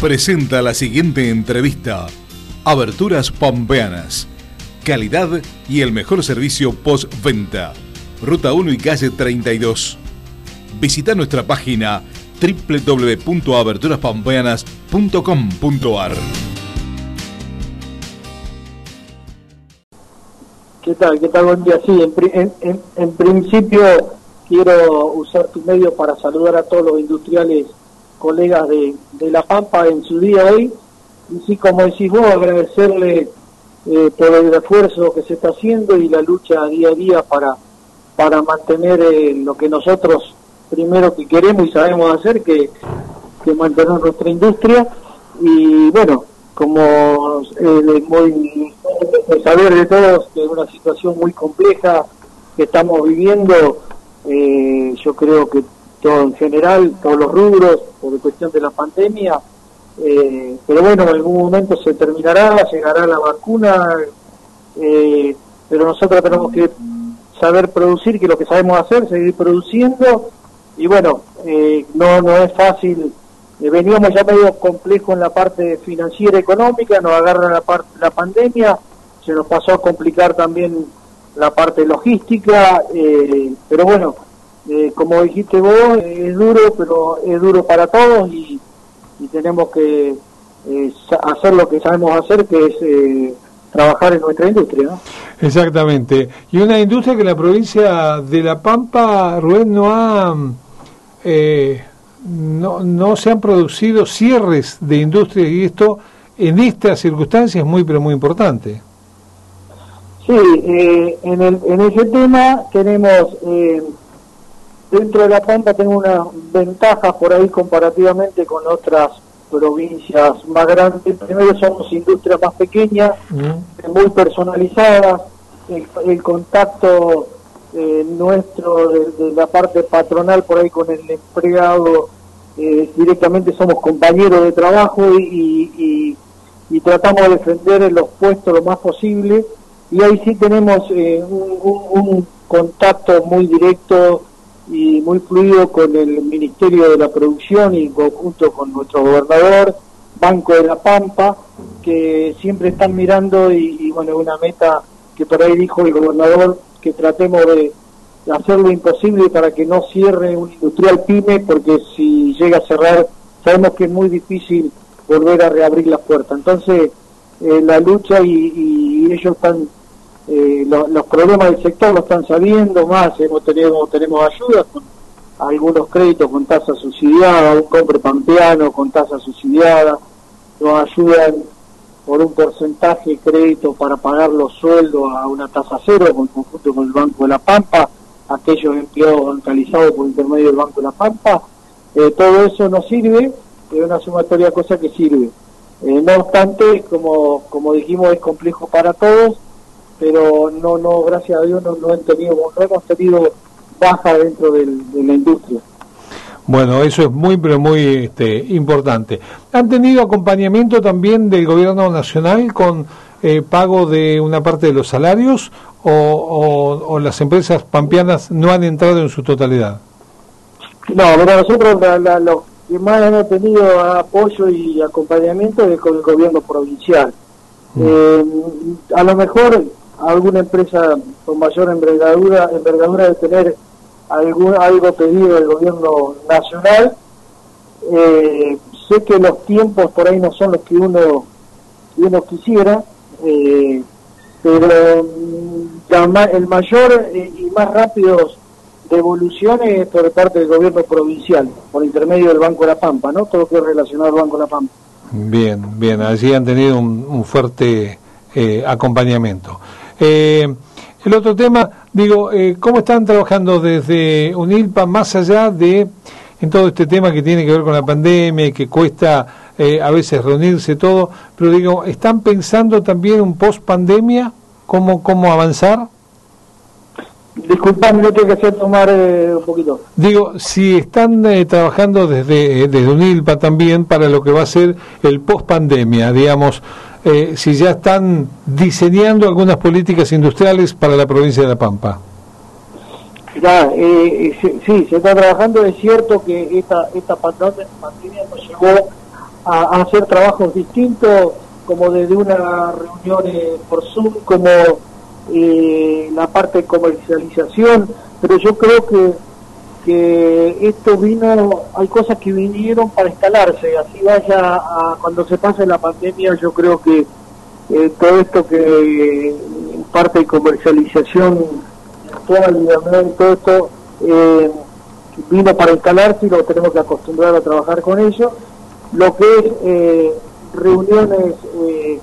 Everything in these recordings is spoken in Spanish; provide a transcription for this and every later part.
presenta la siguiente entrevista. Aberturas Pampeanas. Calidad y el mejor servicio postventa. Ruta 1 y calle 32. Visita nuestra página www.aberturaspampeanas.com.ar. ¿Qué tal? ¿Qué tal? Buen día. Sí, en, en, en principio quiero usar tu medio para saludar a todos los industriales colegas de, de La Pampa en su día hoy. Y sí, como decís vos, agradecerle eh, por el esfuerzo que se está haciendo y la lucha día a día para, para mantener eh, lo que nosotros primero que queremos y sabemos hacer, que, que mantener nuestra industria. Y bueno, como eh, muy, saber de todos que es una situación muy compleja que estamos viviendo, eh, yo creo que todo en general, todos los rubros, por cuestión de la pandemia, eh, pero bueno, en algún momento se terminará, llegará la vacuna, eh, pero nosotros tenemos que saber producir, que lo que sabemos hacer, seguir produciendo, y bueno, eh, no, no es fácil, veníamos ya medio complejo en la parte financiera económica, nos agarra la, parte la pandemia, se nos pasó a complicar también la parte logística, pero bueno, eh, como dijiste vos, es duro, pero es duro para todos y, tenemos que eh, hacer lo que sabemos hacer, que es eh, trabajar en nuestra industria. Exactamente. Y una industria que la provincia de La Pampa, Rubén, no ha... no, no se han producido cierres de industria y esto en estas circunstancias es muy, pero muy importante. Sí, en, el, en ese tema tenemos dentro de La Pampa tengo una ventaja por ahí comparativamente con otras provincias más grandes. Primero somos industrias más pequeñas, mm. muy personalizadas, el, contacto eh, nuestro de, la parte patronal por ahí con el empleado, eh, directamente somos compañeros de trabajo y, tratamos de defender los puestos lo más posible y ahí sí tenemos eh, un contacto muy directo y muy fluido con el Ministerio de la Producción y en conjunto con nuestro gobernador, Banco de la Pampa, que siempre están mirando y, bueno, una meta que por ahí dijo el gobernador, que tratemos de hacer lo imposible para que no cierre un industrial pyme, porque si llega a cerrar, sabemos que es muy difícil volver a reabrir las puertas. Entonces, eh, la lucha y ellos están eh, los problemas del sector lo están sabiendo más, hemos tenido, tenemos ayudas con algunos créditos con tasa subsidiada, un compre pampeano con tasa subsidiada, nos ayudan por un porcentaje de crédito para pagar los sueldos a una tasa cero en conjunto con el Banco de la Pampa, aquellos empleados bancalizados por intermedio del Banco de la Pampa, eh, todo eso nos sirve, es una sumatoria de cosas que sirve. Eh, no obstante, como, como dijimos, es complejo para todos, pero no, no, gracias a Dios no, no, tenido, no hemos tenido baja dentro de la industria. Bueno, eso es muy, pero muy este, importante. ¿Han tenido acompañamiento también del gobierno nacional con eh, pago de una parte de los salarios o, o, las empresas pampeanas no han entrado en su totalidad? No, pero nosotros lo que más hemos tenido apoyo y acompañamiento es con el gobierno provincial. Mm. Eh, a lo mejor alguna empresa con mayor envergadura, envergadura de tener algún, algo pedido del gobierno nacional. Eh, sé que los tiempos por ahí no son los que uno, uno quisiera, eh, pero mm, el mayor eh, y más rápido devolución es por parte del gobierno provincial, por intermedio del Banco de la Pampa, ¿no? Todo lo que es relacionado al Banco de la Pampa. Bien, bien, allí han tenido un, fuerte acompañamiento. Eh, el otro tema, digo, eh, ¿cómo están trabajando desde UNILPA más allá de en todo este tema que tiene que ver con la pandemia que cuesta eh, a veces reunirse todo? Pero digo, ¿están pensando también un post pandemia? ¿Cómo, cómo avanzar? Disculpame, no tengo que hacer tomar eh, un poquito. Digo, si están trabajando desde, desde UNILPA también para lo que va a ser el post pandemia, digamos, eh, si ya están diseñando algunas políticas industriales para la provincia de La Pampa. Ya, eh, sí, se está trabajando. Es cierto que esta, esta pandemia nos llevó a, hacer trabajos distintos, como desde una reunión por Zoom, como eh, la parte de comercialización, pero yo creo que, que esto vino, hay cosas que vinieron para instalarse, así vaya a, cuando se pase la pandemia, yo creo que eh, todo esto que parte de comercialización actual, todo esto eh, vino para instalarse y lo tenemos que acostumbrar a trabajar con ello. Lo que es eh, reuniones, eh,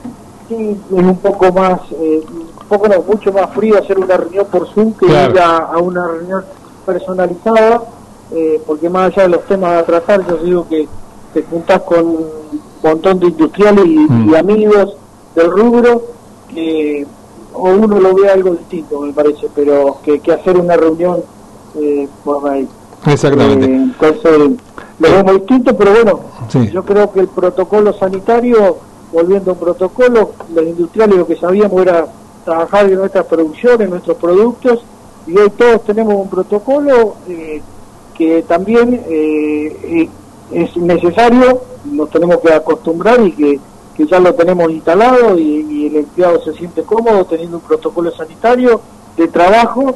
sí, es un poco más, eh, un poco no, mucho más frío hacer una reunión por Zoom que ir a, una reunión personalizada, eh, porque más allá de los temas a tratar, yo digo que te juntás con un montón de industriales y, mm. amigos del rubro que o uno lo ve algo distinto me parece pero que, que hacer una reunión eh, por ahí. Exactamente. Entonces lo vemos distinto, pero bueno, yo creo que el protocolo sanitario, volviendo a un protocolo, los industriales lo que sabíamos era trabajar en nuestras producciones, nuestros productos, y hoy todos tenemos un protocolo eh, que también eh, es necesario, nos tenemos que acostumbrar y que, ya lo tenemos instalado y, y el empleado se siente cómodo teniendo un protocolo sanitario de trabajo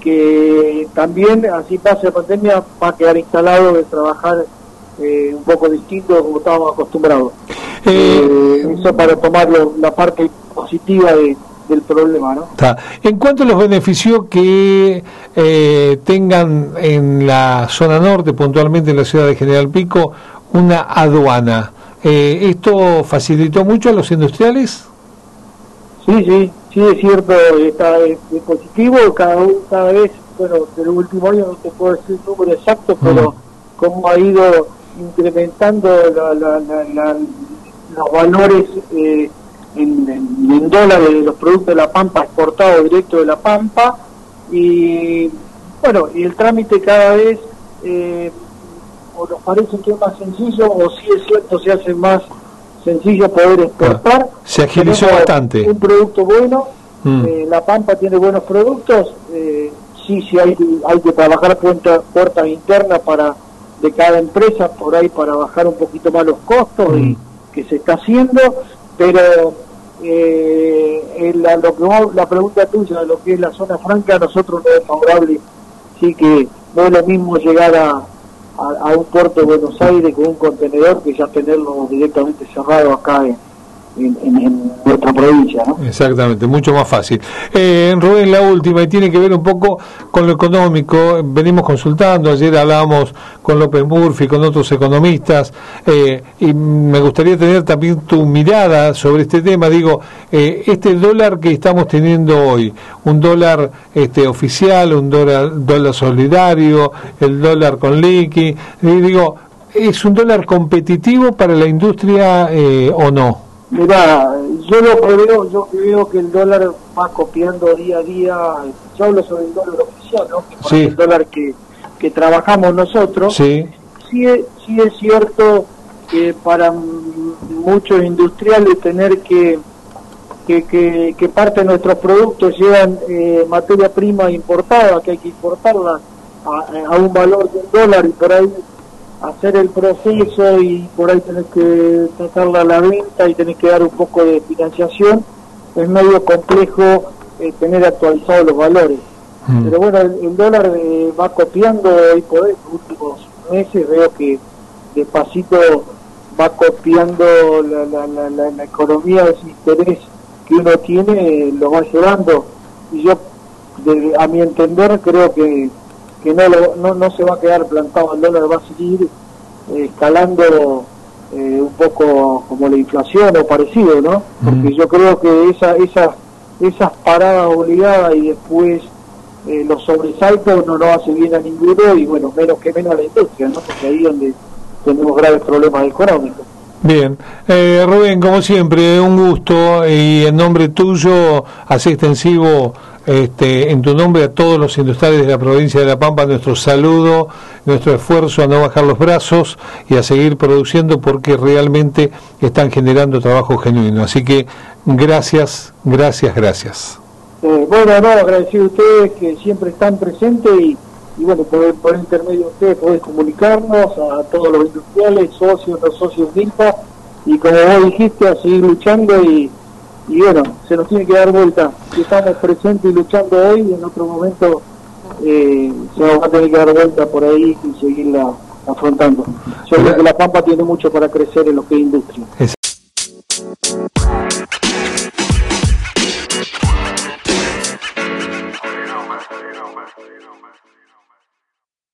que también, así pase la pandemia, va a quedar instalado de trabajar eh, un poco distinto como estábamos acostumbrados. Eh, eso para tomar la parte positiva del problema, ¿no? En cuanto a los beneficios que tengan en la zona norte, puntualmente en la ciudad de General Pico, una aduana, ¿esto facilitó mucho a los industriales? Sí, sí, sí es cierto, está es, positivo, cada, cada vez, bueno, del último año no te puedo decir el número exacto, pero mm. cómo ha ido incrementando los valores eh, en, dólares de los productos de la Pampa exportados directo de la Pampa y bueno, y el trámite cada vez eh, o nos parece que es más sencillo o si es cierto se hace más sencillo poder exportar. se agilizó bastante. Un producto bueno, mm. eh, La Pampa tiene buenos productos, eh, sí, sí hay, hay que trabajar puertas puertas internas para de cada empresa por ahí para bajar un poquito más los costos y mm. que se está haciendo, pero eh, la, lo que la pregunta tuya de lo que es la zona franca, nosotros no es favorable, sí que no es lo mismo llegar a a, un puerto de Buenos Aires con un contenedor que ya tenerlo directamente cerrado acá en, en, nuestra provincia. Exactamente, mucho más fácil. Eh, Rubén, la última, y tiene que ver un poco con lo económico. Venimos consultando, ayer hablábamos con López Murphy, con otros economistas, eh, y me gustaría tener también tu mirada sobre este tema. Digo, eh, este dólar que estamos teniendo hoy, un dólar este, oficial, un dólar, dólar solidario, el dólar con liqui, digo, ¿es un dólar competitivo para la industria eh, o no? Mira, yo lo creo, yo creo que el dólar va copiando día a día, yo hablo sobre el dólar oficial, ¿no? Que el dólar que, que trabajamos nosotros. Sí. Sí, sí es cierto que para muchos industriales tener que que, que, que parte de nuestros productos llevan eh, materia prima importada, que hay que importarla a, a un valor de un dólar y por ahí hacer el proceso y por ahí tenés que sacarla a la venta y tenés que dar un poco de financiación, es medio complejo eh, tener actualizados los valores. Mm. Pero bueno, el, dólar eh, va copiando hoy por hoy, los últimos meses veo que despacito va copiando la, la, la, la economía, ese interés que uno tiene, lo va llevando. Y yo, a mi entender, creo que que no, no, se va a quedar plantado el dólar, va a seguir eh, escalando eh, un poco como la inflación o parecido, ¿no? Porque yo creo que esa, esa, esas paradas obligadas y después eh, los sobresaltos no nos hace bien a ninguno y bueno, menos que menos a la industria, ¿no? Porque ahí es donde tenemos graves problemas económicos. Bien, Rubén, como siempre, un gusto y en nombre tuyo, así extensivo este, en tu nombre a todos los industriales de la provincia de La Pampa, nuestro saludo, nuestro esfuerzo a no bajar los brazos y a seguir produciendo porque realmente están generando trabajo genuino. Así que gracias, gracias, gracias. Eh, bueno, no, agradecido a ustedes que siempre están presentes y, y bueno, por, por intermedio de ustedes podés comunicarnos a todos los industriales, socios, los socios MILPA, y como vos dijiste, a seguir luchando y, y bueno, se nos tiene que dar vuelta. Si estamos presentes y luchando hoy, en otro momento eh, se nos va a tener que dar vuelta por ahí y seguirla afrontando. Yo creo que La Pampa tiene mucho para crecer en lo que es industria.